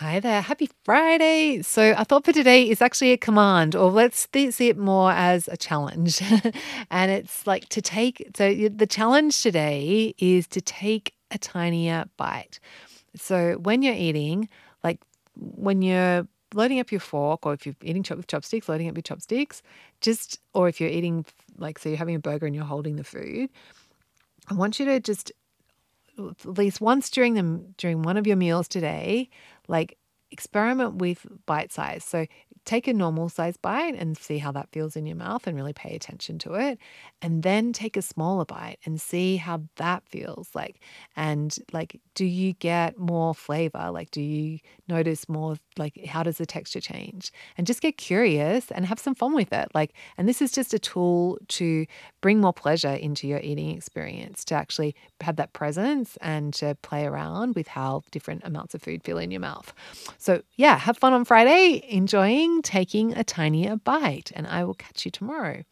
Hi there. Happy Friday. So, I thought for today is actually a command, or let's see it more as a challenge. and it's like to take, so the challenge today is to take a tinier bite. So, when you're eating, like when you're loading up your fork, or if you're eating chop with chopsticks, loading up your chopsticks, just, or if you're eating, like, so you're having a burger and you're holding the food, I want you to just at least once during them during one of your meals today, like experiment with bite size. So take a normal size bite and see how that feels in your mouth and really pay attention to it. And then take a smaller bite and see how that feels like. And like, do you get more flavor? Like, do you notice more? Like, how does the texture change? And just get curious and have some fun with it. Like, and this is just a tool to bring more pleasure into your eating experience, to actually have that presence and to play around with how different amounts of food feel in your mouth. So, yeah, have fun on Friday, enjoying taking a tinier bite, and I will catch you tomorrow.